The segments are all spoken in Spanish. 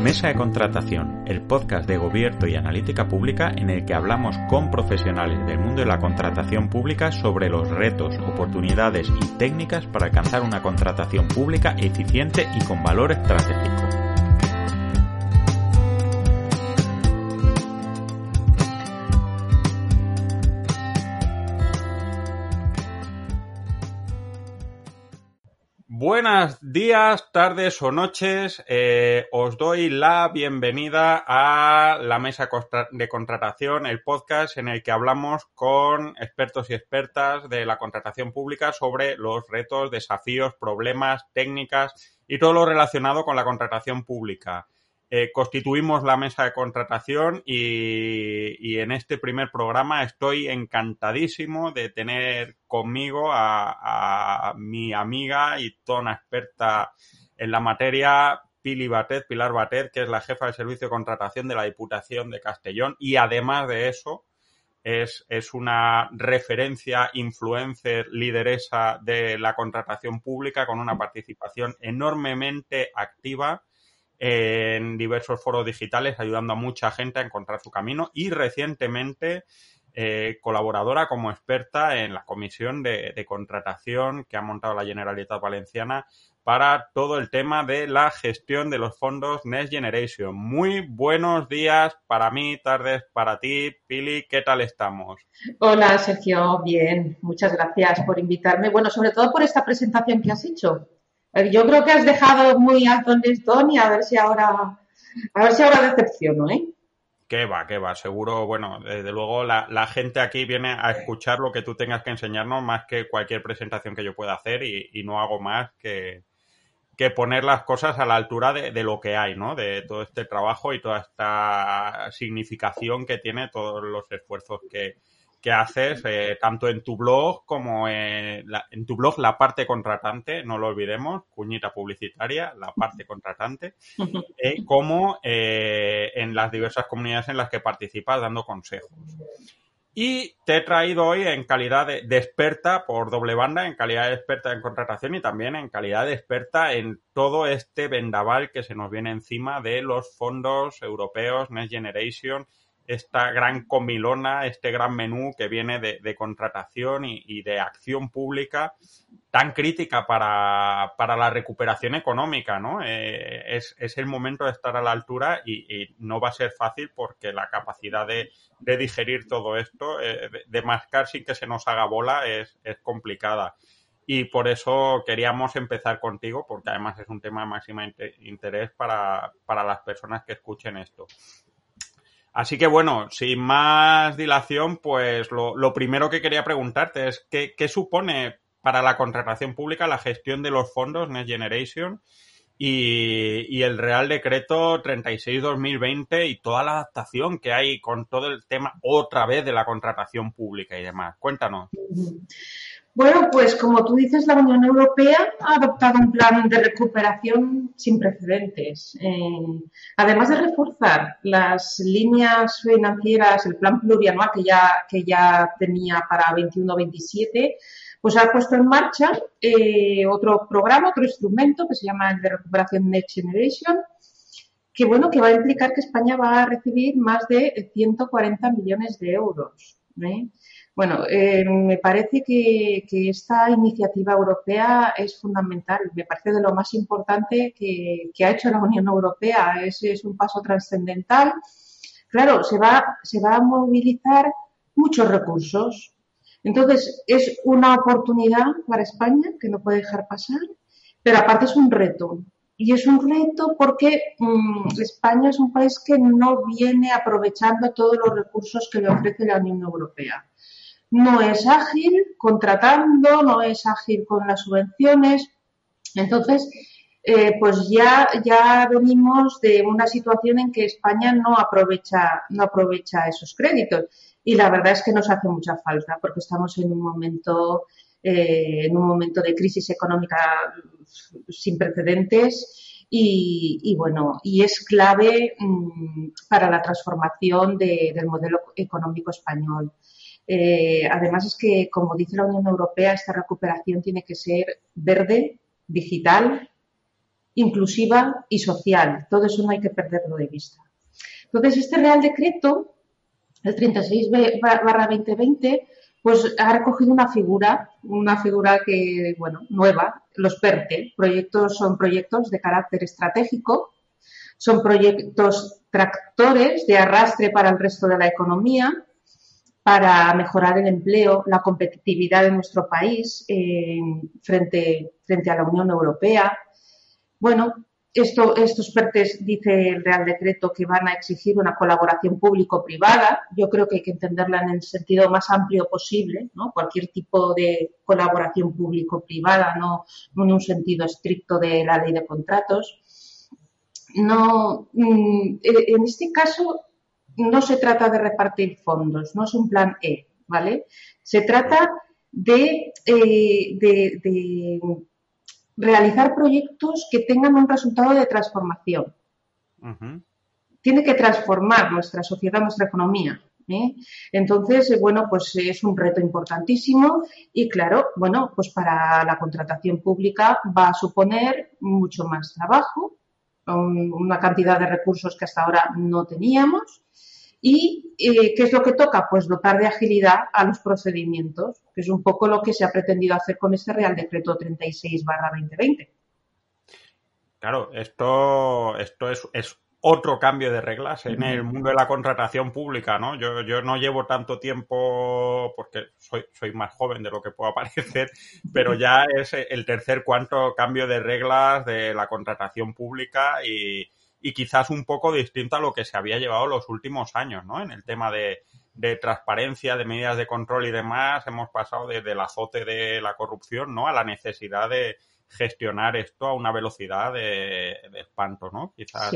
Mesa de Contratación, el podcast de gobierno y analítica pública en el que hablamos con profesionales del mundo de la contratación pública sobre los retos, oportunidades y técnicas para alcanzar una contratación pública eficiente y con valor estratégico. Buenos días, tardes o noches. Eh, os doy la bienvenida a la mesa de contratación, el podcast en el que hablamos con expertos y expertas de la contratación pública sobre los retos, desafíos, problemas, técnicas y todo lo relacionado con la contratación pública. Eh, constituimos la mesa de contratación y, en este primer programa estoy encantadísimo de tener conmigo a, mi amiga y toda una experta en la materia, Pili Batet, Pilar Batet, que es la jefa de servicio de contratación de la Diputación de Castellón. Y además de eso es, es una referencia, influencer, lideresa de la contratación pública con una participación enormemente activa en diversos foros digitales, ayudando a mucha gente a encontrar su camino y recientemente eh, colaboradora como experta en la comisión de, contratación que ha montado la Generalitat Valenciana para todo el tema de la gestión de los fondos Next Generation. Muy buenos días para mí, tardes para ti. Pili, ¿qué tal estamos? Hola, Sergio. Bien, muchas gracias por invitarme. Bueno, sobre todo por esta presentación que has hecho. Eh, yo creo que has dejado muy alto el listón y a ver si ahora, a ver si ahora decepciono, ¿eh? Que va, que va, seguro, bueno, desde luego la, la, gente aquí viene a escuchar lo que tú tengas que enseñarnos más que cualquier presentación que yo pueda hacer y, y no hago más que, que, poner las cosas a la altura de, de, lo que hay, ¿no? De todo este trabajo y toda esta significación que tiene todos los esfuerzos que, que haces eh, tanto en tu blog como en, en, tu blog la parte contratante, no lo olvidemos, cuñita publicitaria, la parte contratante, eh, como eh, en las diversas comunidades en las que participas dando consejos. Y te he traído hoy en calidad de, de, experta por doble banda, en calidad de experta en contratación y también en calidad de experta en todo este vendaval que se nos viene encima de los fondos europeos Next Generation esta gran comilona, este gran menú que viene de, contratación y, de acción pública tan crítica para, la recuperación económica, ¿no? Eh, es, el momento de estar a la altura y, no va a ser fácil porque la capacidad de, digerir todo esto, eh, de, mascar sin que se nos haga bola, es, complicada. Y por eso queríamos empezar contigo, porque además es un tema de máximo interés para, para las personas que escuchen esto. Así que bueno, sin más dilación, pues lo, primero que quería preguntarte es ¿qué, supone para la contratación pública la gestión de los fondos Next Generation y, el Real Decreto 36-2020 y toda la adaptación que hay con todo el tema otra vez de la contratación pública y demás? Cuéntanos. Bueno, pues como tú dices, la Unión Europea ha adoptado un plan de recuperación sin precedentes. Eh, además de reforzar las líneas financieras, el plan plurianual que ya, que ya tenía para 21-27, pues ha puesto en marcha eh, otro programa, otro instrumento que se llama el de recuperación Next Generation, que bueno, que va a implicar que España va a recibir más de 140 millones de euros. ¿Eh? Bueno, eh, me parece que, esta iniciativa europea es fundamental. Me parece de lo más importante que, ha hecho la Unión Europea. Es, es un paso trascendental. Claro, se se va a movilizar muchos recursos. Entonces, es una oportunidad para España que no puede dejar pasar, pero aparte es un reto. Y es un reto porque mm, España es un país que no viene aprovechando todos los recursos que le ofrece la Unión Europea no es ágil contratando, no es ágil con las subvenciones. Entonces, eh, pues ya, ya venimos de una situación en que España no aprovecha, no aprovecha esos créditos. Y la verdad es que nos hace mucha falta porque estamos en un momento, eh, en un momento de crisis económica sin precedentes. Y, bueno, y es clave mm, para la transformación del modelo económico español. Eh, además es que, como dice la Unión Europea, esta recuperación tiene que ser verde, digital inclusiva y social. Todo eso no hay que perderlo de vista. Entonces, este Real Decreto, el 36 2020, pues ha recogido una figura, una figura que, bueno, nueva, los PERTE. Proyectos, son proyectos de carácter estratégico, son proyectos tractores de arrastre para el resto de la economía, para mejorar el empleo, la competitividad de nuestro país eh, frente, frente a la Unión Europea. Bueno, esto, estos PERTES dice el Real Decreto que van a exigir una colaboración público-privada. Yo creo que hay que entenderla en el sentido más amplio posible, ¿no? Cualquier tipo de colaboración público-privada, no, en un sentido estricto de la ley de contratos. No, mm, en este caso no se trata de repartir fondos, no es un plan E, ¿vale? Se trata de, eh, de, realizar proyectos que tengan un resultado de transformación. Tiene que transformar nuestra sociedad, nuestra economía. ¿eh? Entonces, eh, bueno, pues es un reto importantísimo y claro, bueno, pues para la contratación pública va a suponer mucho más trabajo, una cantidad de recursos que hasta ahora no teníamos ¿Y eh, qué es lo que toca? Pues dotar de agilidad a los procedimientos, que es un poco lo que se ha pretendido hacer con este Real Decreto 36 2020. Claro, esto, esto es, es, otro cambio de reglas en el mundo de la contratación pública, ¿no? Yo, yo no llevo tanto tiempo, porque soy, soy más joven de lo que pueda parecer, pero ya es el tercer cuarto cambio de reglas de la contratación pública y, y quizás un poco distinto a lo que se había llevado los últimos años, ¿no? En el tema de, transparencia, de medidas de control y demás, hemos pasado desde el azote de la corrupción, ¿no? A la necesidad de gestionar esto a una velocidad de, espanto, ¿no? Quizás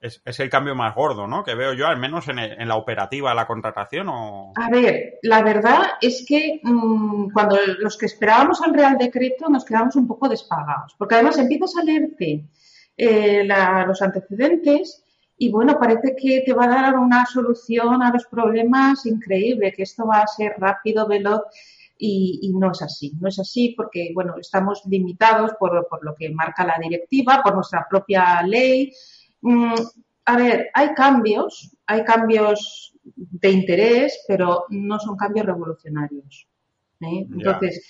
es, el cambio más gordo, ¿no? Que veo yo, al menos en, la operativa, la contratación. O... A ver, la verdad es que mm, cuando los que esperábamos al Real Decreto nos quedamos un poco despagados, porque además empiezas a leerte eh, los antecedentes y bueno, parece que te va a dar una solución a los problemas increíble, que esto va a ser rápido, veloz y, no es así. No es así porque, bueno, estamos limitados por, por lo que marca la directiva, por nuestra propia ley. Mm, a ver, hay cambios, hay cambios de interés, pero no son cambios revolucionarios. ¿eh? Entonces,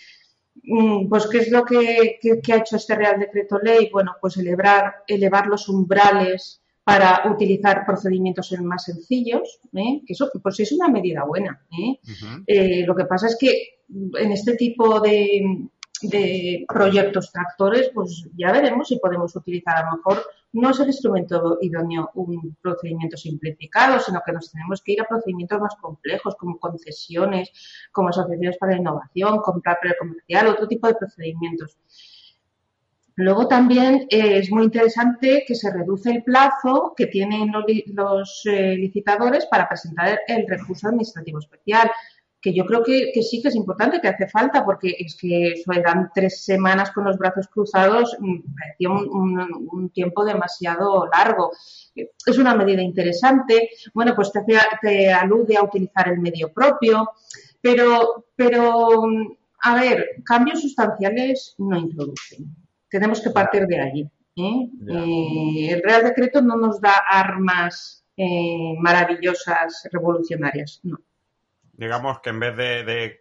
pues, ¿qué es lo que, ha hecho este Real Decreto Ley? Bueno, pues elevar, elevar los umbrales para utilizar procedimientos más sencillos, ¿eh? que eso pues es una medida buena. ¿eh? Eh, lo que pasa es que en este tipo de, de proyectos tractores, pues ya veremos si podemos utilizar a lo mejor no es el instrumento idóneo un procedimiento simplificado, sino que nos tenemos que ir a procedimientos más complejos, como concesiones, como asociaciones para la innovación, compra precomercial, otro tipo de procedimientos. Luego también eh, es muy interesante que se reduce el plazo que tienen los, eh, licitadores para presentar el recurso administrativo especial que yo creo que, sí que es importante, que hace falta, porque es que eso eran tres semanas con los brazos cruzados, mm, parecía un, tiempo demasiado largo. Es una medida interesante, bueno, pues te, te alude a utilizar el medio propio, pero, pero, a ver, cambios sustanciales no introducen. Tenemos que partir de allí. ¿eh? Eh, el Real Decreto no nos da armas eh, maravillosas, revolucionarias, no digamos que en vez de,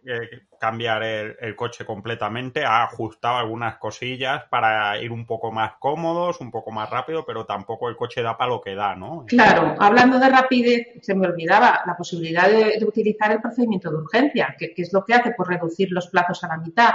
cambiar el, coche completamente, ha ajustado algunas cosillas para ir un poco más cómodos, un poco más rápido, pero tampoco el coche da para lo que da, ¿no? Claro, hablando de rapidez, se me olvidaba la posibilidad de, utilizar el procedimiento de urgencia, que, que, es lo que hace, pues reducir los plazos a la mitad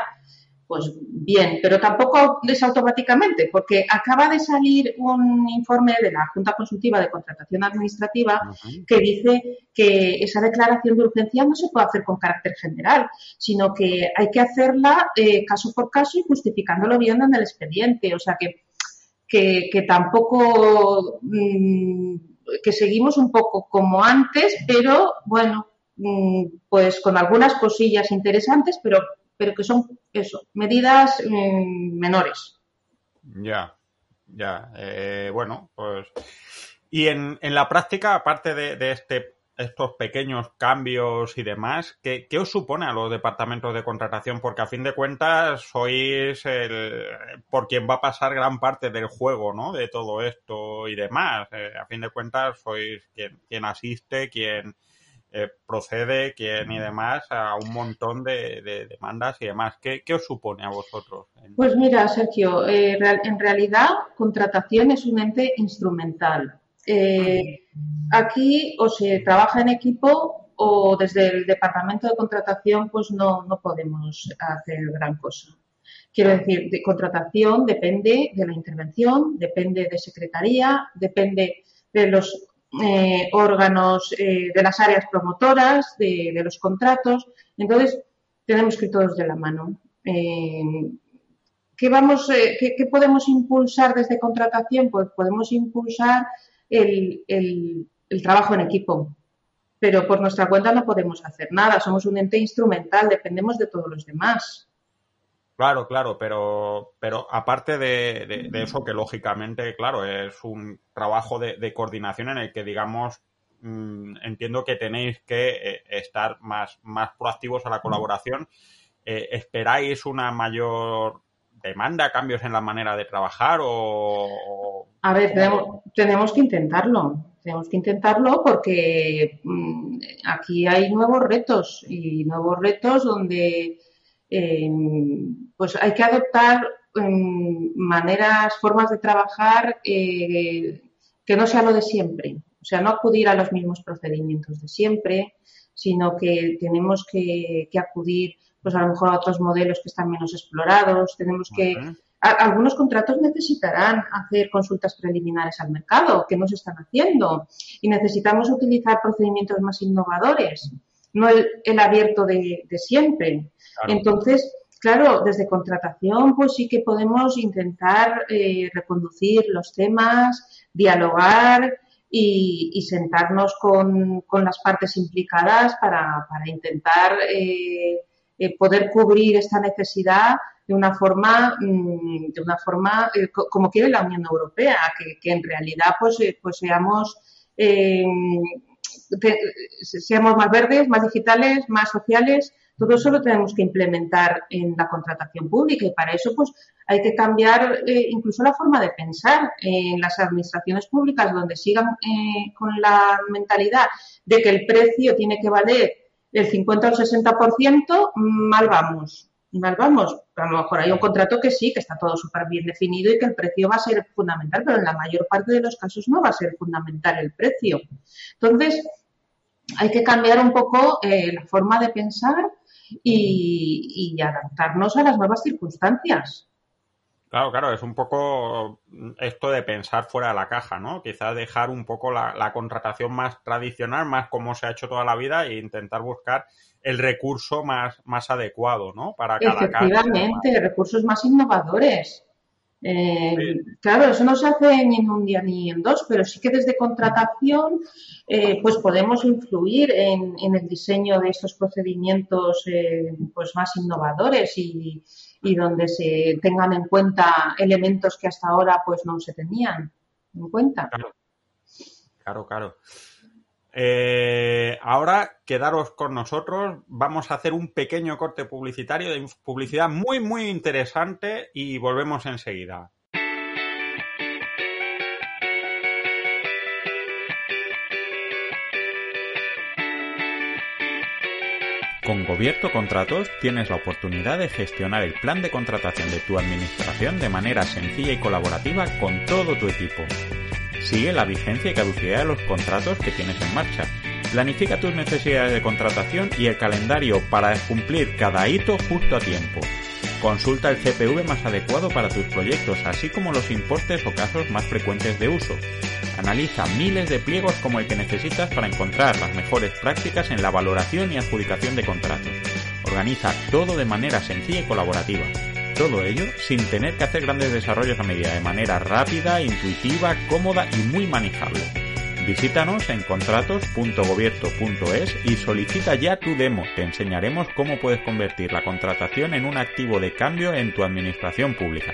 pues bien, pero tampoco es automáticamente, porque acaba de salir un informe de la Junta Consultiva de Contratación Administrativa que dice que esa declaración de urgencia no se puede hacer con carácter general, sino que hay que hacerla eh, caso por caso y justificándolo bien en el expediente. O sea que, que, tampoco, mm, que seguimos un poco como antes, pero bueno, mm, pues con algunas cosillas interesantes, pero pero que son eso, medidas mm, menores. Ya, ya. Eh, bueno, pues. Y en, en, la práctica, aparte de, este estos pequeños cambios y demás, ¿qué, os supone a los departamentos de contratación? Porque a fin de cuentas sois el, por quien va a pasar gran parte del juego, ¿no? De todo esto y demás. Eh, a fin de cuentas sois quien, quien asiste, quien eh, procede, quien y demás a un montón de, demandas y demás. ¿Qué, os supone a vosotros? Pues mira, Sergio, eh, en realidad contratación es un ente instrumental eh, aquí o se trabaja en equipo o desde el departamento de contratación pues no, no podemos hacer gran cosa. Quiero decir, de contratación depende de la intervención, depende de secretaría, depende de los eh, órganos eh, de las áreas promotoras, de, los contratos. Entonces, tenemos que ir todos de la mano. ¿qué, vamos, qué, ¿Qué podemos impulsar desde contratación? Pues podemos impulsar el, trabajo en equipo. Pero por nuestra cuenta no podemos hacer nada, somos un ente instrumental, dependemos de todos los demás. Claro, claro, pero, pero aparte de, eso, que lógicamente, claro, es un trabajo de, coordinación en el que, digamos, mm, entiendo que tenéis que eh, estar más, más proactivos a la colaboración. Eh, ¿Esperáis una mayor demanda, cambios en la manera de trabajar o... A ver, tenemos, que intentarlo. Tenemos que intentarlo porque mm, aquí hay nuevos retos y nuevos retos donde em, pues hay que adoptar em, maneras, formas de trabajar eh, que no sea lo de siempre. O sea, no acudir a los mismos procedimientos de siempre, sino que tenemos que, que acudir pues a lo mejor a otros modelos que están menos explorados. Tenemos que, algunos contratos necesitarán hacer consultas preliminares al mercado, que no se están haciendo, y necesitamos utilizar procedimientos más innovadores, no el, abierto de, siempre. Entonces, claro, desde contratación, pues sí que podemos intentar eh, reconducir los temas, dialogar y, sentarnos con, las partes implicadas para, intentar eh, eh, poder cubrir esta necesidad de una forma, mm, de una forma como quiere la Unión Europea, que, en realidad pues, pues seamos seamos más verdes, más digitales, más sociales, todo eso lo tenemos que implementar en la contratación pública y para eso pues hay que cambiar incluso la forma de pensar en las administraciones públicas donde sigan con la mentalidad de que el precio tiene que valer del 50 al 60%, mal vamos. Mal vamos. A lo mejor hay un contrato que sí, que está todo súper bien definido y que el precio va a ser fundamental, pero en la mayor parte de los casos no va a ser fundamental el precio. Entonces, hay que cambiar un poco eh, la forma de pensar y adaptarnos a las nuevas circunstancias. Claro, claro, es un poco esto de pensar fuera de la caja, ¿no? Quizás dejar un poco la, contratación más tradicional, más como se ha hecho toda la vida, e intentar buscar el recurso más, más adecuado, ¿no? Para cada Efectivamente, recursos más innovadores. Eh, claro, eso no se hace ni en un día ni en dos, pero sí que desde contratación eh, pues podemos influir en, el diseño de estos procedimientos eh, pues más innovadores y, y donde se tengan en cuenta elementos que hasta ahora pues no se tenían en cuenta. Claro, claro. Eh, ahora quedaros con nosotros. Vamos a hacer un pequeño corte publicitario de publicidad muy, muy interesante y volvemos enseguida. Con Gobierto Contratos tienes la oportunidad de gestionar el plan de contratación de tu administración de manera sencilla y colaborativa con todo tu equipo. Sigue la vigencia y caducidad de los contratos que tienes en marcha. Planifica tus necesidades de contratación y el calendario para cumplir cada hito justo a tiempo. Consulta el CPV más adecuado para tus proyectos, así como los importes o casos más frecuentes de uso. Analiza miles de pliegos como el que necesitas para encontrar las mejores prácticas en la valoración y adjudicación de contratos. Organiza todo de manera sencilla y colaborativa. Todo ello sin tener que hacer grandes desarrollos a medida, de manera rápida, intuitiva, cómoda y muy manejable. Visítanos en contratos.gobierto.es y solicita ya tu demo. Te enseñaremos cómo puedes convertir la contratación en un activo de cambio en tu administración pública.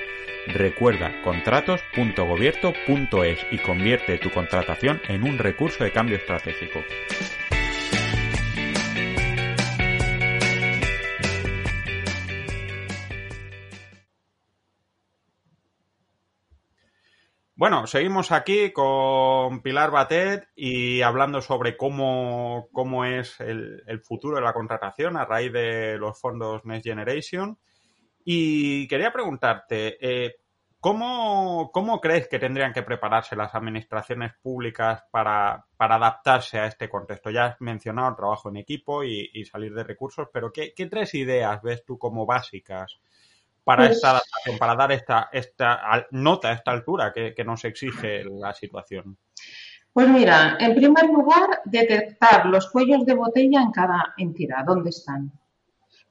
Recuerda contratos.gobierto.es y convierte tu contratación en un recurso de cambio estratégico. Bueno, seguimos aquí con Pilar Batet y hablando sobre cómo, cómo es el, futuro de la contratación a raíz de los fondos Next Generation. Y quería preguntarte, eh, ¿cómo, crees que tendrían que prepararse las administraciones públicas para, adaptarse a este contexto? Ya has mencionado el trabajo en equipo y, salir de recursos, pero ¿qué, ¿qué, tres ideas ves tú como básicas para pues esta adaptación, para dar esta, esta nota a esta altura que, nos exige la situación? Pues mira, en primer lugar, detectar los cuellos de botella en cada entidad, dónde están.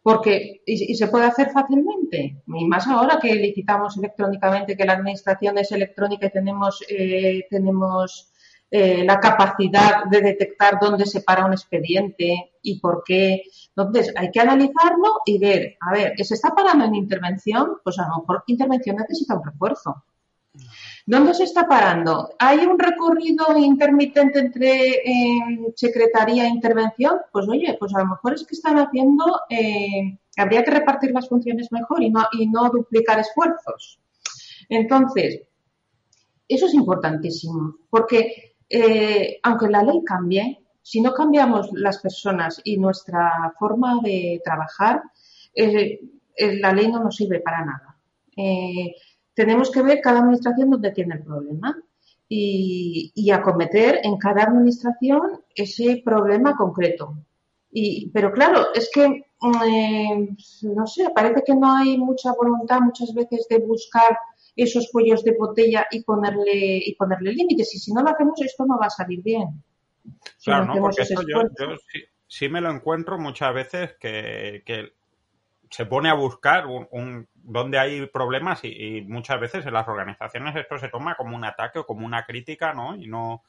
Porque, y, se puede hacer fácilmente, y más ahora que licitamos electrónicamente, que la administración es electrónica y tenemos, eh, tenemos eh, la capacidad de detectar dónde se para un expediente y por qué. Entonces, hay que analizarlo y ver, a ver, ¿se está parando en intervención? Pues a lo mejor intervención necesita un refuerzo. ¿Dónde se está parando? ¿Hay un recorrido intermitente entre eh, secretaría e intervención? Pues oye, pues a lo mejor es que están haciendo, eh, habría que repartir las funciones mejor y no, y no duplicar esfuerzos. Entonces, eso es importantísimo, porque eh, aunque la ley cambie, si no cambiamos las personas y nuestra forma de trabajar, eh, eh, la ley no nos sirve para nada. tenemos que ver cada administración dónde tiene el problema y, acometer en cada administración ese problema concreto. pero claro, es que, no sé, parece que no hay mucha voluntad muchas veces de buscar esos cuellos de botella y ponerle, y ponerle límites. Y si no lo hacemos, esto no va a salir bien. claro, no, porque yo, sí, me lo encuentro muchas veces que, se pone a buscar un, donde hay problemas y, y, muchas veces en las organizaciones esto se toma como un ataque o como una crítica, ¿no? Y no,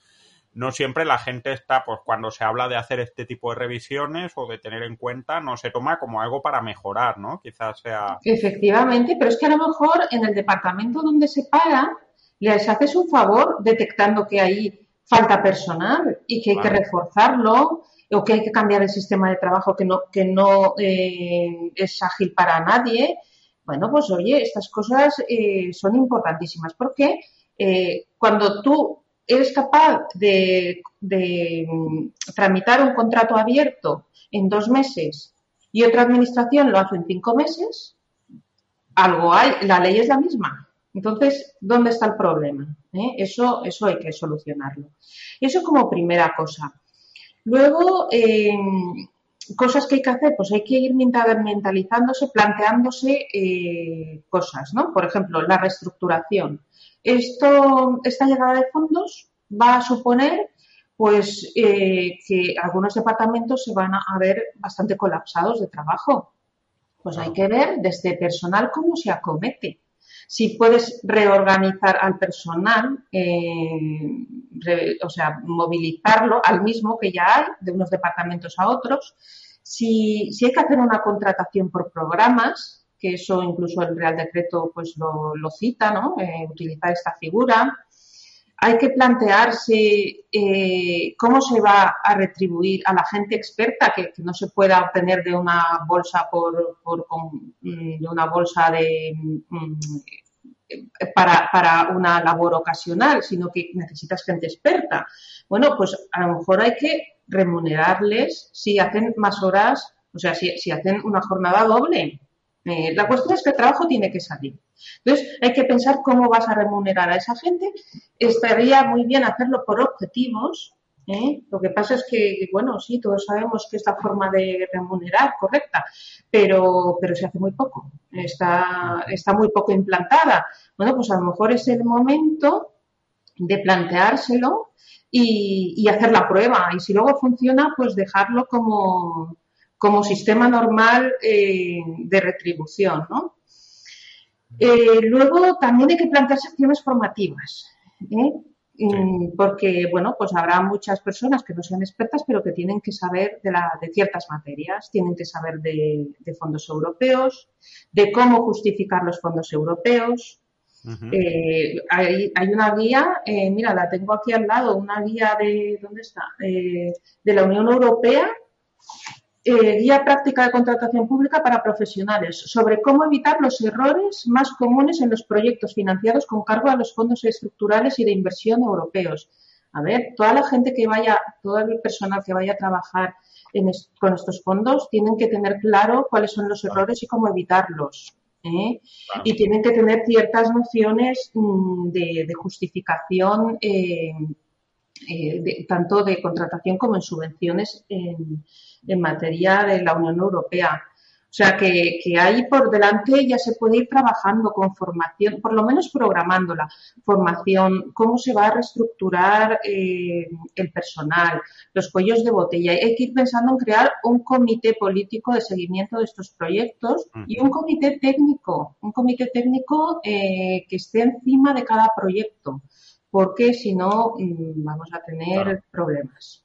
no siempre la gente está, pues cuando se habla de hacer este tipo de revisiones o de tener en cuenta, no se toma como algo para mejorar, ¿no? Quizás sea. Efectivamente, pero es que a lo mejor en el departamento donde se para, les haces un favor detectando que ahí falta personal y que hay que reforzarlo o que hay que cambiar el sistema de trabajo que no, que no eh, es ágil para nadie. Bueno, pues oye, estas cosas eh, son importantísimas porque eh, cuando tú eres capaz de, mm, tramitar un contrato abierto en dos meses y otra administración lo hace en cinco meses, algo hay, la ley es la misma. Entonces, ¿dónde está el problema? ¿Eh? Eso, eso hay que solucionarlo. Eso como primera cosa. Luego, em, cosas que hay que hacer, pues hay que ir mentalizándose, planteándose eh, cosas, ¿no? Por ejemplo, la reestructuración. Esto, esta llegada de fondos va a suponer pues eh, que algunos departamentos se van a ver bastante colapsados de trabajo. Pues hay que ver desde personal cómo se acomete. Si puedes reorganizar al personal, eh, o sea, movilizarlo al mismo que ya hay, de unos departamentos a otros. Si, si hay que hacer una contratación por programas, que eso incluso el Real Decreto pues lo, cita, ¿no? Eh, utilizar esta figura. Hay que plantearse eh, cómo se va a retribuir a la gente experta que, no se pueda obtener de una bolsa por, mm, de una bolsa de mm, para, para, una labor ocasional, sino que necesitas gente experta. Bueno, pues a lo mejor hay que remunerarles si hacen más horas, o sea, si, si hacen una jornada doble, eh, la cuestión es que el trabajo tiene que salir. Entonces, hay que pensar cómo vas a remunerar a esa gente. Estaría muy bien hacerlo por objetivos. ¿eh? Lo que pasa es que, bueno, sí, todos sabemos que es la forma de remunerar correcta, pero, pero se hace muy poco. Está, está muy poco implantada. Bueno, pues a lo mejor es el momento de planteárselo y hacer la prueba. Y si luego funciona, pues dejarlo como, como sistema normal eh, de retribución. ¿no? Eh, luego también hay que plantearse acciones formativas. ¿eh? Porque, bueno, pues habrá muchas personas que no sean expertas, pero que tienen que saber de, la, de ciertas materias, tienen que saber de, fondos europeos, de cómo justificar los fondos europeos, hay, hay, una guía, mira, la tengo aquí al lado, una guía de, ¿dónde está? de la Unión Europea eh, guía práctica de contratación pública para profesionales sobre cómo evitar los errores más comunes en los proyectos financiados con cargo a los fondos estructurales y de inversión europeos. A ver, toda la gente que vaya, todo el personal que vaya a trabajar con estos fondos tienen que tener claro cuáles son los errores y cómo evitarlos. ¿eh? Y tienen que tener ciertas nociones mm, de, justificación eh, eh, tanto de contratación como en subvenciones en, materia de la Unión Europea. O sea que, ahí por delante ya se puede ir trabajando con formación, por lo menos programando la formación, cómo se va a reestructurar eh, el personal, los cuellos de botella. Hay que ir pensando en crear un comité político de seguimiento de estos proyectos y un comité técnico, un comité técnico eh, que esté encima de cada proyecto, porque si no mm, vamos a tener problemas.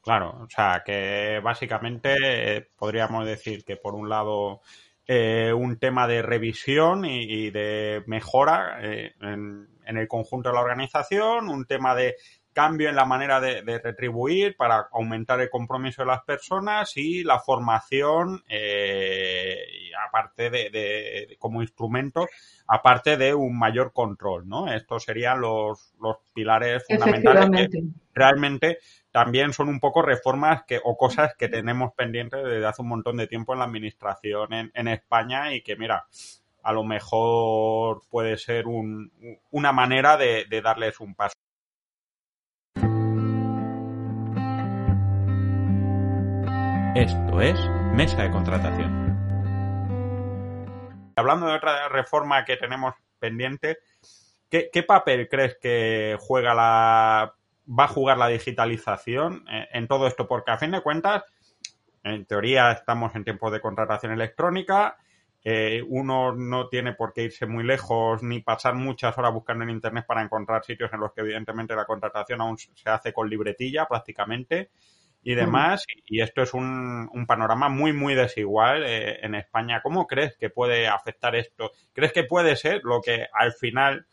Claro, o sea, que básicamente eh, podríamos decir que por un lado eh, un tema de revisión y, de mejora eh, en, el conjunto de la organización, un tema de cambio en la manera de, retribuir para aumentar el compromiso de las personas y la formación, aparte de, como instrumento, aparte de un mayor control, ¿no? Estos serían los, los pilares fundamentales que realmente también son un poco reformas que, o cosas que tenemos pendientes desde hace un montón de tiempo en la administración en, España y que, mira, a lo mejor puede ser una manera de, darles un paso. Esto es Mesa de Contratación. Hablando de otra reforma que tenemos pendiente, ¿qué papel crees que juega la va a jugar la digitalización eh, en todo esto? Porque a fin de cuentas, en teoría estamos en tiempos de contratación electrónica, uno no tiene por qué irse muy lejos ni pasar muchas horas buscando en Internet para encontrar sitios en los que evidentemente la contratación aún se hace con libretilla prácticamente y demás. Y esto es un, panorama muy, muy desigual eh, en España. ¿Cómo crees que puede afectar esto? ¿Crees que puede ser lo que al final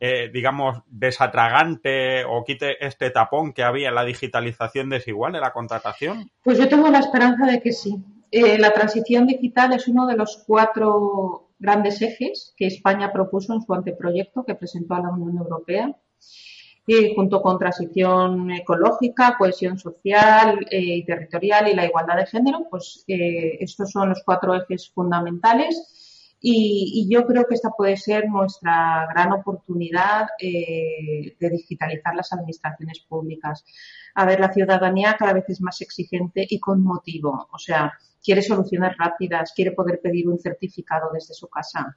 eh, digamos, desatragante o quite este tapón que había en la digitalización desigual de la contratación? Pues yo tengo la esperanza de que sí. Eh, la transición digital es uno de los cuatro grandes ejes que España propuso en su anteproyecto que presentó a la Unión Europea. Y junto con transición ecológica, cohesión social eh, y territorial y la igualdad de género, pues estos son los cuatro ejes fundamentales y, yo creo que esta puede ser nuestra gran oportunidad eh, de digitalizar las administraciones públicas. A ver, la ciudadanía cada vez es más exigente y con motivo. O sea, quiere soluciones rápidas, quiere poder pedir un certificado desde su casa.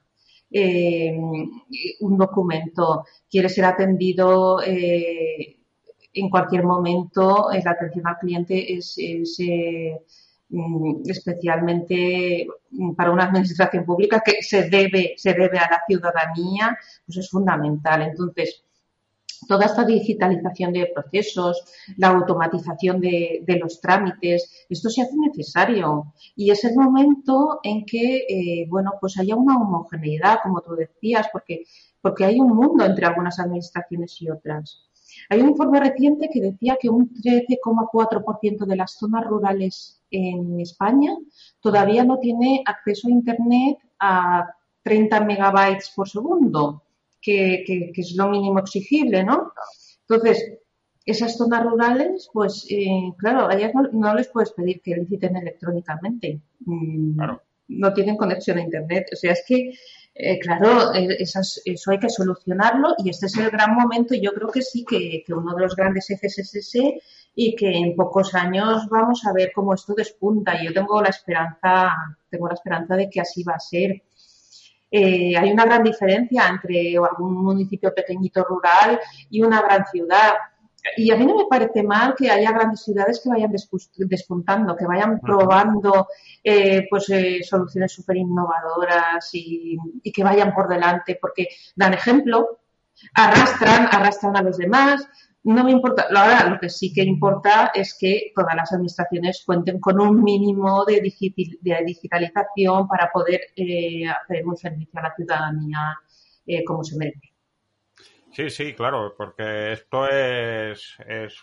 Eh, un documento, quiere ser atendido eh, en cualquier momento, la atención al cliente es, es Mm, especialmente mm, para una administración pública que se debe, se debe a la ciudadanía, pues es fundamental. Entonces, toda esta digitalización de procesos, la automatización de, los trámites, esto se hace necesario y es el momento en que, eh, bueno, pues haya una homogeneidad, como tú decías, porque, porque hay un mundo entre algunas administraciones y otras. Hay un informe reciente que decía que un 13,4% de las zonas rurales en España todavía no tiene acceso a Internet a 30 megabytes por segundo, que, es lo mínimo exigible, ¿no? Entonces, esas zonas rurales, pues eh, claro, a ellas no, les puedes pedir que liciten electrónicamente. Mm, no tienen conexión a Internet. O sea, es que eh, claro, eh, eso hay que solucionarlo y este es el gran momento y yo creo que sí, que, uno de los grandes ejes es ese y que en pocos años vamos a ver cómo esto despunta y yo tengo la esperanza, tengo la esperanza de que así va a ser. Eh, hay una gran diferencia entre algún municipio pequeñito rural y una gran ciudad. Y a mí no me parece mal que haya grandes ciudades que vayan despuntando, que vayan probando eh, pues, eh, soluciones súper innovadoras y, que vayan por delante, porque dan ejemplo, arrastran, arrastran a los demás. No me importa, ahora lo que sí que importa es que todas las administraciones cuenten con un mínimo de, digitalización para poder eh, hacer un servicio a la ciudadanía como se merece. Sí, sí, claro, porque esto es, es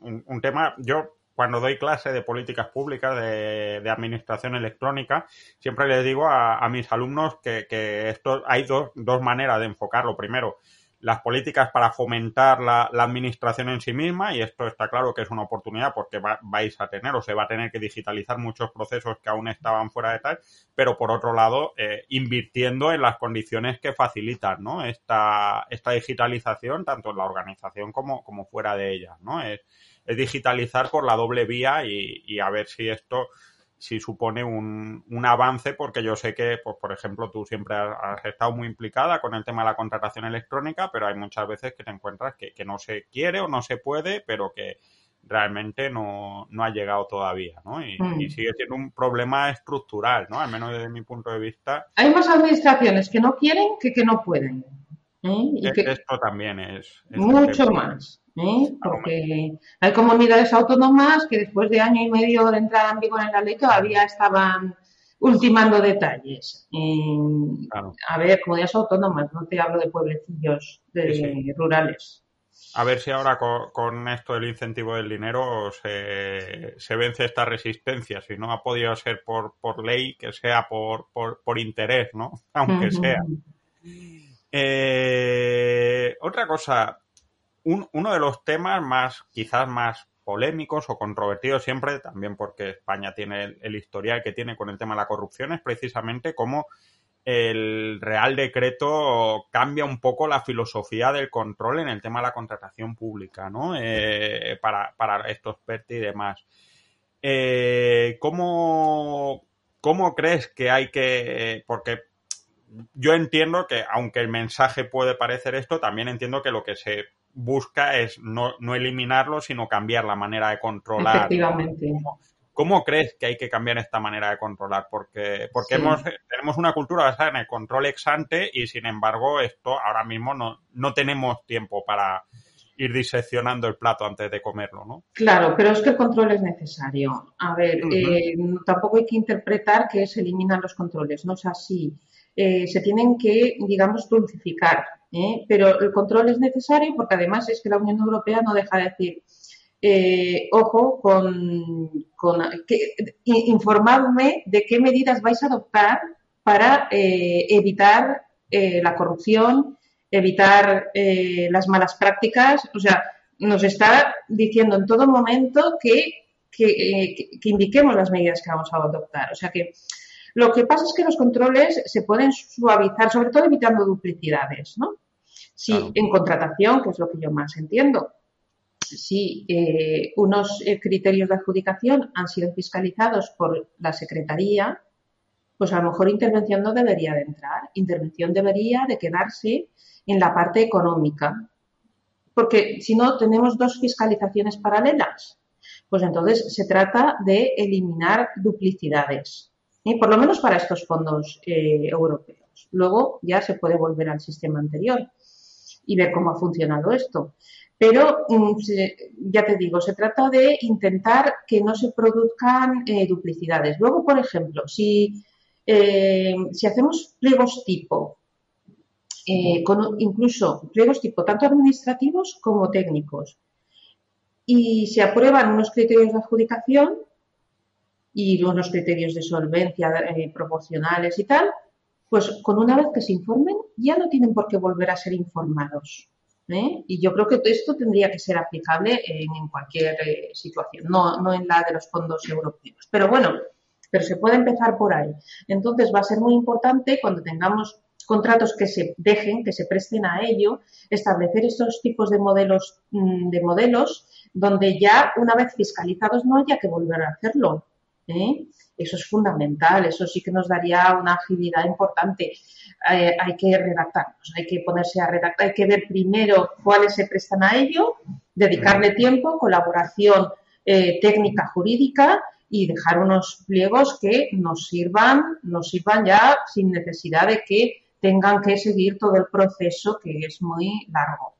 un, tema. Yo cuando doy clase de políticas públicas, de, administración electrónica, siempre les digo a, mis alumnos que, que esto hay dos, dos maneras de enfocarlo. Primero, las políticas para fomentar la, administración en sí misma y esto está claro que es una oportunidad porque vais a tener o se va a tener que digitalizar muchos procesos que aún estaban fuera de tal, pero por otro lado eh, invirtiendo en las condiciones que facilitan ¿no? esta, esta digitalización tanto en la organización como, como fuera de ella. ¿no? Es, es digitalizar por la doble vía y, y a ver si esto si supone un, un, avance, porque yo sé que, pues, por ejemplo, tú siempre has, estado muy implicada con el tema de la contratación electrónica, pero hay muchas veces que te encuentras que, no se quiere o no se puede, pero que realmente no, no ha llegado todavía, ¿no? Y, mm. sigue siendo un problema estructural, ¿no? Al menos desde mi punto de vista. Hay más administraciones que no quieren que que no pueden. ¿eh? Y e, Esto también es... mucho más. ¿Eh? porque hay comunidades autónomas que después de año y medio de entrada en vigor en la ley todavía estaban ultimando detalles. A ver, comunidades autónomas, no te hablo de pueblecillos de, rurales. A ver si ahora con, esto del incentivo del dinero se, se, vence esta resistencia. Si no ha podido ser por, por ley, que sea por, por, interés, ¿no? Aunque sea. Eh, otra cosa, uno de los temas más, quizás más polémicos o controvertidos siempre, también porque España tiene el, historial que tiene con el tema de la corrupción, es precisamente cómo el Real Decreto cambia un poco la filosofía del control en el tema de la contratación pública, ¿no? Eh, para, para, estos PERTI y demás. Eh, ¿cómo, ¿Cómo crees que hay que...? Porque yo entiendo que, aunque el mensaje puede parecer esto, también entiendo que lo que se busca es no, no eliminarlo, sino cambiar la manera de controlar. Efectivamente. ¿Cómo, crees que hay que cambiar esta manera de controlar? Porque, porque hemos, tenemos una cultura basada en el control ex ante y sin embargo esto ahora mismo no, no tenemos tiempo para ir diseccionando el plato antes de comerlo, ¿no? Claro, pero es que el control es necesario. A ver, eh, tampoco hay que interpretar que se eliminan los controles, no es así. Eh, se tienen que, digamos, dulcificar. ¿eh? Pero el control es necesario porque además es que la Unión Europea no deja de decir, eh, ojo, con, informarme de qué medidas vais a adoptar para evitar la corrupción, evitar las malas prácticas. O sea, nos está diciendo en todo momento que, que indiquemos las medidas que vamos a adoptar. O sea que lo que pasa es que los controles se pueden suavizar, sobre todo evitando duplicidades, ¿no? Si en contratación, que es lo que yo más entiendo, si eh, unos eh, criterios de adjudicación han sido fiscalizados por la Secretaría, pues a lo mejor intervención no debería de entrar. Intervención debería de quedarse en la parte económica. Porque si no tenemos dos fiscalizaciones paralelas, pues entonces se trata de eliminar duplicidades por lo menos para estos fondos eh, europeos. Luego ya se puede volver al sistema anterior y ver cómo ha funcionado esto. Pero mm, ya te digo, se trata de intentar que no se produzcan eh, duplicidades. Luego, por ejemplo, si, eh, si hacemos pliegos tipo, con incluso pliegos tipo tanto administrativos como técnicos, y se aprueban unos criterios de adjudicación, y unos criterios de solvencia eh, proporcionales y tal, pues con una vez que se informen ya no tienen por qué volver a ser informados. ¿eh? Y yo creo que esto tendría que ser aplicable en, cualquier eh, situación, no, no en la de los fondos europeos. Pero bueno, pero se puede empezar por ahí. Entonces va a ser muy importante cuando tengamos contratos que se dejen, que se presten a ello, establecer estos tipos de modelos, mm, de modelos donde ya una vez fiscalizados no haya que volver a hacerlo. ¿eh? Eso es fundamental, eso sí que nos daría una agilidad importante. Eh, hay que redactarnos, hay que ponerse a redactar, hay que ver primero cuáles se prestan a ello, dedicarle tiempo, colaboración eh, técnica jurídica y dejar unos pliegos que nos sirvan, nos sirvan ya sin necesidad de que tengan que seguir todo el proceso que es muy largo.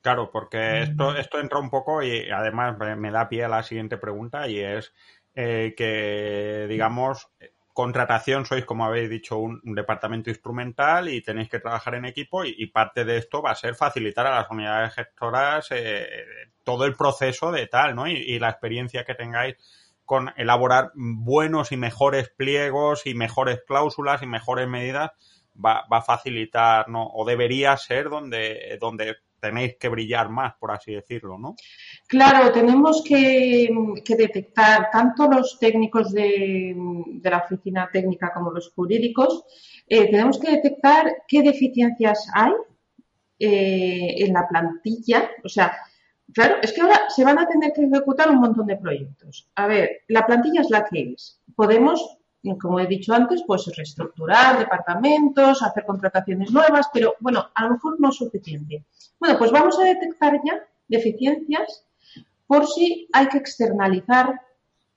Claro, porque esto, mm. esto entra un poco y además me da pie a la siguiente pregunta y es eh, que, digamos, contratación sois, como habéis dicho, un, departamento instrumental y tenéis que trabajar en equipo y, parte de esto va a ser facilitar a las unidades gestoras eh, todo el proceso de tal, ¿no? Y, la experiencia que tengáis con elaborar buenos y mejores pliegos y mejores cláusulas y mejores medidas va, va a facilitar. O debería ser donde, donde tenéis que brillar más, por así decirlo, ¿no? Claro, tenemos que, detectar tanto los técnicos de, la oficina técnica como los jurídicos, eh, tenemos que detectar qué deficiencias hay eh, en la plantilla, o sea, Claro, es que ahora se van a tener que ejecutar un montón de proyectos. A ver, la plantilla es la que es. Podemos como he dicho antes, pues reestructurar departamentos, hacer contrataciones nuevas, pero bueno, a lo mejor no es suficiente. Bueno, pues vamos a detectar ya deficiencias por si hay que externalizar,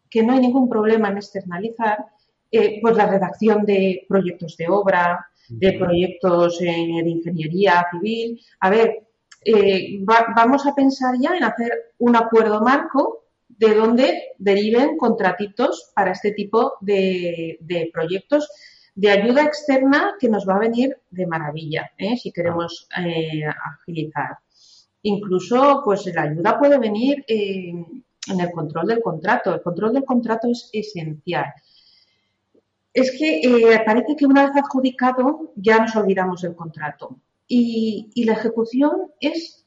que no hay ningún problema en externalizar, eh, pues la redacción de proyectos de obra, de proyectos de ingeniería civil. A ver, eh, vamos a pensar ya en hacer un acuerdo marco de donde deriven contratitos para este tipo de, proyectos de ayuda externa que nos va a venir de maravilla, ¿eh? si queremos eh, agilizar. Incluso, pues la ayuda puede venir en el control del contrato. El control del contrato es esencial. Es que parece que una vez adjudicado ya nos olvidamos del contrato. Y, y la ejecución es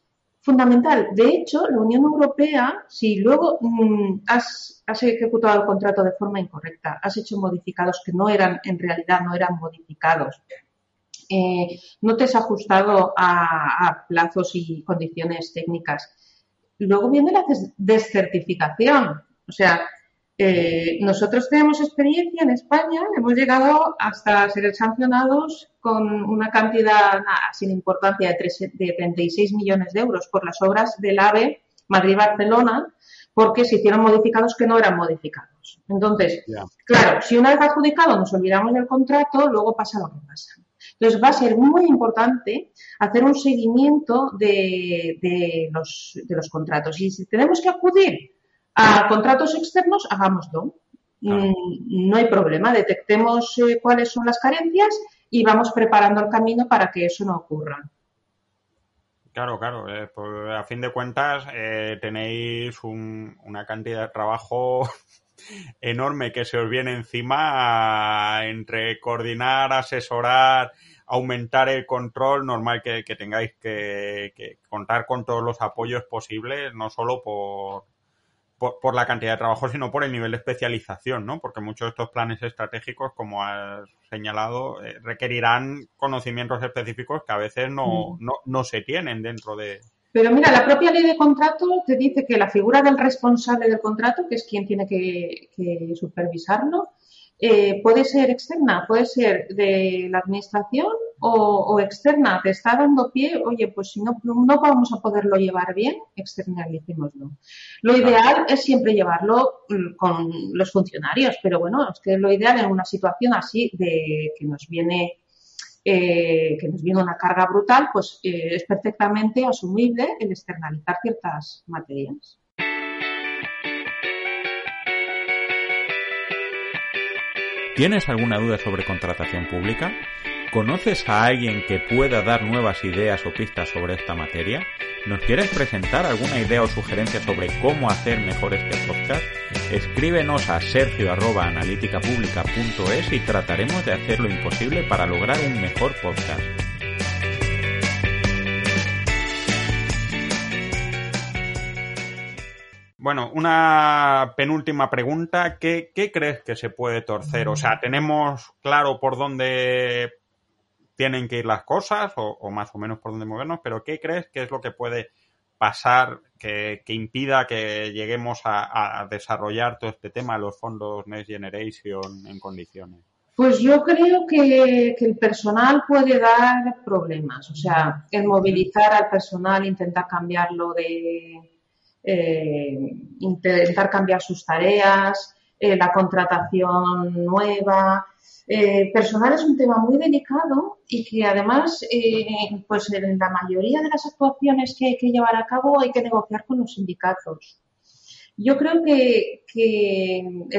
fundamental. De hecho, la Unión Europea, si luego mm, has, ejecutado el contrato de forma incorrecta, has hecho modificados que no eran, en realidad no eran modificados, eh, no te has ajustado a, plazos y condiciones técnicas, luego viene la descertificación. O sea, eh, nosotros tenemos experiencia en España, hemos llegado hasta ser sancionados con una cantidad sin importancia de, de 36 millones de euros por las obras del AVE Madrid-Barcelona, porque se hicieron modificados que no eran modificados. Entonces, claro, si una vez adjudicado nos olvidamos del contrato, luego pasa lo que pasa. Entonces, va a ser muy importante hacer un seguimiento de, de, los, de los contratos. Y si tenemos que acudir a contratos externos, hagámoslo. Mm, no hay problema, detectemos eh, cuáles son las carencias y vamos preparando el camino para que eso no ocurra. Claro, claro. Eh, pues, a fin de cuentas, eh, tenéis una cantidad de trabajo enorme que se os viene encima entre coordinar, asesorar, aumentar el control. Normal que, tengáis que, contar con todos los apoyos posibles, no solo por, por, la cantidad de trabajo, sino por el nivel de especialización, ¿no? Porque muchos de estos planes estratégicos, como has señalado, eh, requerirán conocimientos específicos que a veces no, mm. no, no se tienen dentro de, pero mira, la propia ley de contrato te dice que la figura del responsable del contrato, que es quien tiene que, que supervisarlo, eh, puede ser externa, puede ser de la administración o, externa. Te está dando pie, oye, pues si no, no vamos a poderlo llevar bien, externalicémoslo. Lo ideal es siempre llevarlo mm, con los funcionarios, pero bueno, es que lo ideal en una situación así de que nos viene eh, que nos viene una carga brutal, pues eh, es perfectamente asumible el externalizar ciertas materias. ¿Tienes alguna duda sobre contratación pública? ¿Conoces a alguien que pueda dar nuevas ideas o pistas sobre esta materia? ¿Nos quieres presentar alguna idea o sugerencia sobre cómo hacer mejor este podcast? Escríbenos a sergio.analíticapublica.es y trataremos de hacer lo imposible para lograr un mejor podcast. Bueno, una penúltima pregunta. ¿Qué, crees que se puede torcer? O sea, ¿tenemos claro por dónde tienen que ir las cosas o, más o menos por dónde movernos? Pero ¿qué crees que es lo que puede pasar que, impida que lleguemos a, desarrollar todo este tema de los fondos Next Generation en condiciones? Pues yo creo que, que, el personal puede dar problemas. O sea, el movilizar al personal, intentar cambiarlo de eh, intentar cambiar sus tareas, eh, la contratación nueva. Eh, personal es un tema muy delicado y que además, pues en la mayoría de las actuaciones que hay que llevar a cabo hay que negociar con los sindicatos. Yo creo que,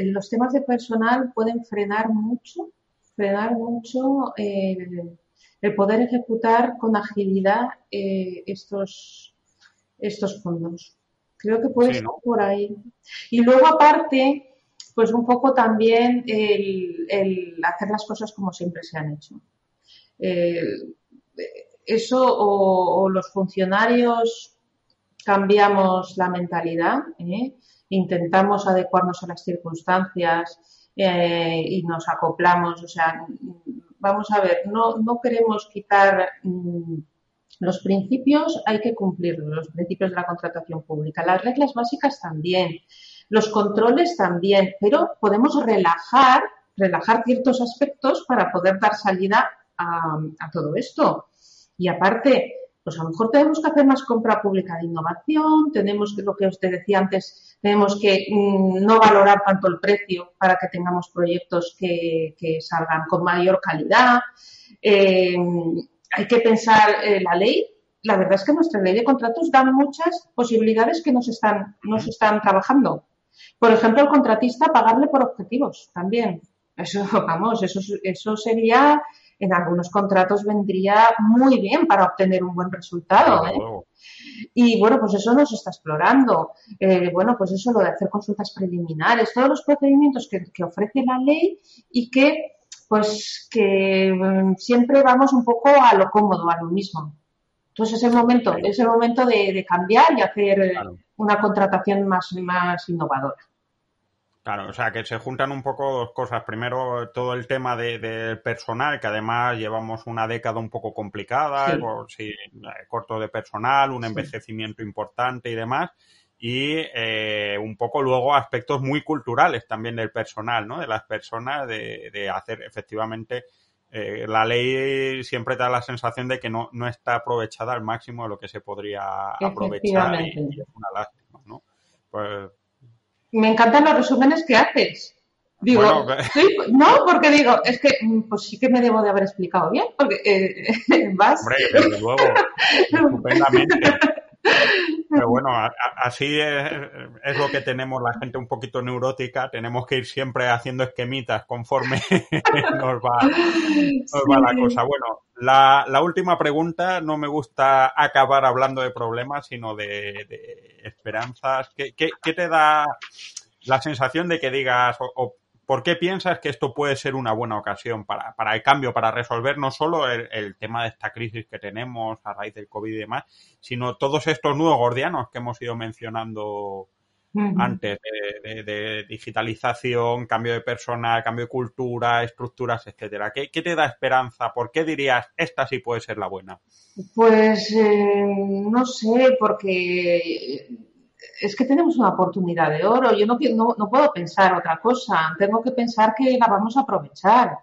los temas de personal pueden frenar mucho, frenar mucho el, poder ejecutar con agilidad estos, estos fondos. Creo que puede ser por ahí. Y luego, aparte, pues un poco también el, hacer las cosas como siempre se han hecho. Eh, eso o, los funcionarios cambiamos la mentalidad, ¿eh? intentamos adecuarnos a las circunstancias eh, y nos acoplamos. O sea, vamos a ver, no, no queremos quitar mm, los principios, hay que cumplirlos, los principios de la contratación pública. Las reglas básicas también los controles también, pero podemos relajar, relajar ciertos aspectos para poder dar salida a, todo esto. Y aparte, pues a lo mejor tenemos que hacer más compra pública de innovación, tenemos que, lo que usted decía antes, tenemos que mm, no valorar tanto el precio para que tengamos proyectos que, salgan con mayor calidad. Eh, hay que pensar eh, la ley. La verdad es que nuestra ley de contratos da muchas posibilidades que nos están, nos están trabajando. Por ejemplo, el contratista pagarle por objetivos también. Eso, vamos, eso, eso sería, en algunos contratos vendría muy bien para obtener un buen resultado. ¿eh? Y bueno, pues eso no se está explorando. Eh, bueno, pues eso lo de hacer consultas preliminares, todos los procedimientos que, ofrece la ley y que, pues, que mm, siempre vamos un poco a lo cómodo, a lo mismo. Entonces es el momento, es el momento de, cambiar y hacer una contratación más, más innovadora. Claro, o sea que se juntan un poco dos cosas. Primero, todo el tema del personal, que además llevamos una década un poco complicada, por, sí, eh, corto de personal, un envejecimiento importante y demás. Y eh, un poco luego aspectos muy culturales también del personal, ¿no? De las personas, de, de hacer efectivamente eh, la ley siempre da la sensación de que no, no está aprovechada al máximo de lo que se podría aprovechar y, es una lástima, ¿no? Pues... Me encantan los resúmenes que haces. Digo, no, porque digo, es que mm, pues sí que me debo de haber explicado bien, porque eh, vas. Hombre, desde luego, estupendamente. Pero bueno, así es, lo que tenemos la gente un poquito neurótica. Tenemos que ir siempre haciendo esquemitas conforme nos va, la cosa. Bueno, la, última pregunta, no me gusta acabar hablando de problemas, sino de, esperanzas. ¿Qué, te da la sensación de que digas, ¿Por qué piensas que esto puede ser una buena ocasión para, para el cambio, para resolver no solo el, tema de esta crisis que tenemos a raíz del COVID y demás, sino todos estos nuevos gordianos que hemos ido mencionando antes de, digitalización, cambio de personal, cambio de cultura, estructuras, etcétera? ¿Qué, te da esperanza? ¿Por qué dirías esta sí puede ser la buena? Pues eh, no sé, porque es que tenemos una oportunidad de oro. Yo no, no, puedo pensar otra cosa. Tengo que pensar que la vamos a aprovechar.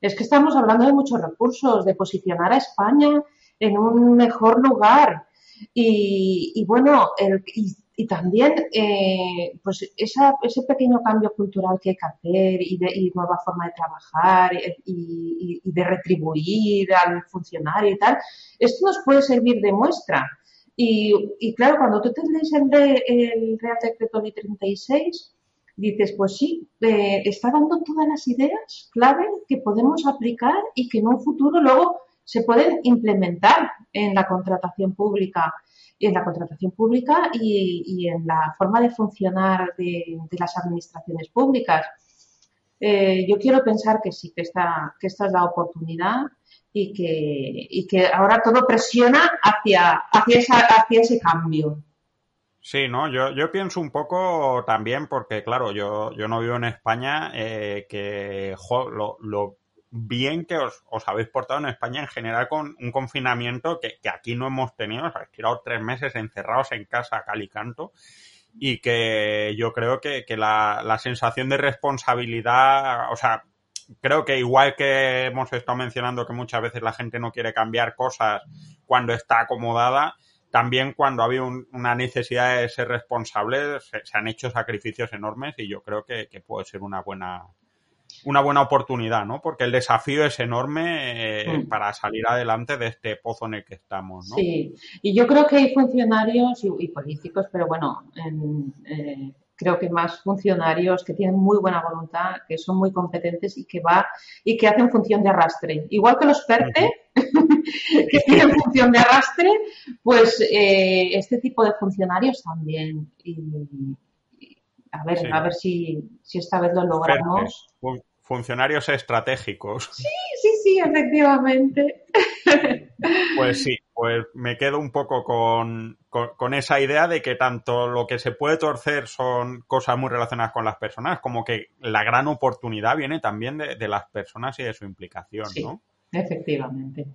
Es que estamos hablando de muchos recursos, de posicionar a España en un mejor lugar. Y, bueno, y, también eh, pues ese pequeño cambio cultural que hay que hacer y, de, nueva forma de trabajar y, y de retribuir al funcionario y tal, esto nos puede servir de muestra y, claro, cuando tú te lees el, el Real Decreto Ley 36, dices, pues sí, eh, está dando todas las ideas clave que podemos aplicar y que en un futuro luego se pueden implementar en la contratación pública en la contratación pública y, en la forma de funcionar de, las administraciones públicas. Eh, yo quiero pensar que sí, que esta, que esta es la oportunidad y que, y que ahora todo presiona hacia, hacia, hacia ese cambio. Sí, no, yo, yo pienso un poco también porque, claro, yo, yo no vivo en España, eh, que lo, lo, bien que os, os, habéis portado en España en general con un confinamiento que, que aquí no hemos tenido, os habéis tirado tres meses encerrados en casa a cal y canto y que yo creo que, que la, la sensación de responsabilidad, o sea, creo que igual que hemos estado mencionando que muchas veces la gente no quiere cambiar cosas cuando está acomodada, también cuando ha habido una necesidad de ser responsable se, han hecho sacrificios enormes y yo creo que, puede ser una buena una buena oportunidad, ¿no? Porque el desafío es enorme eh, mm. para salir adelante de este pozo en el que estamos, ¿no? Sí, y yo creo que hay funcionarios y, políticos, pero bueno, en, eh, creo que más funcionarios que tienen muy buena voluntad, que son muy competentes y que va y que hacen función de arrastre. Igual que los PERTE, que tienen función de arrastre, pues eh, este tipo de funcionarios también. Y, a ver, a ver si, si, esta vez lo logramos. Funcionarios estratégicos. Sí, sí, sí, efectivamente. Pues sí, pues me quedo un poco con, con, esa idea de que tanto lo que se puede torcer son cosas muy relacionadas con las personas, como que la gran oportunidad viene también de, las personas y de su implicación, sí, ¿no? Efectivamente.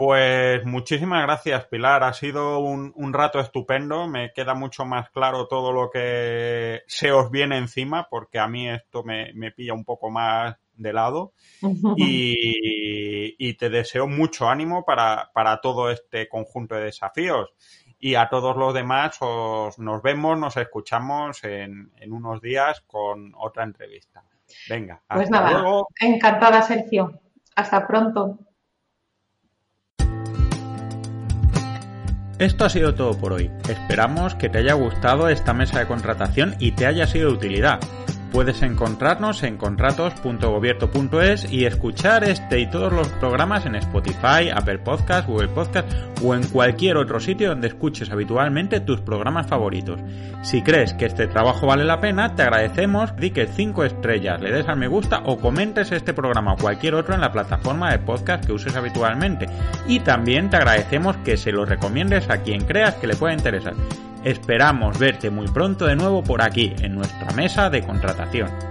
Pues muchísimas gracias, Pilar. Ha sido un, un, rato estupendo. Me queda mucho más claro todo lo que se os viene encima, porque a mí esto me, me pilla un poco más de lado. Y, y te deseo mucho ánimo para, para, todo este conjunto de desafíos. Y a todos los demás os, nos vemos, nos escuchamos en, en unos días con otra entrevista. Venga, pues nada, luego. Encantada, Sergio. Hasta pronto. Esto ha sido todo por hoy. Esperamos que te haya gustado esta mesa de contratación y te haya sido de utilidad. Puedes encontrarnos en contratos.gobierto.es y escuchar este y todos los programas en Spotify, Apple Podcast, Google Podcast o en cualquier otro sitio donde escuches habitualmente tus programas favoritos. Si crees que este trabajo vale la pena, te agradecemos que 5 estrellas, le des al me gusta o comentes este programa o cualquier otro en la plataforma de podcast que uses habitualmente. Y también te agradecemos que se lo recomiendes a quien creas que le pueda interesar. Esperamos verte muy pronto de nuevo por aquí, en nuestra mesa de contratación.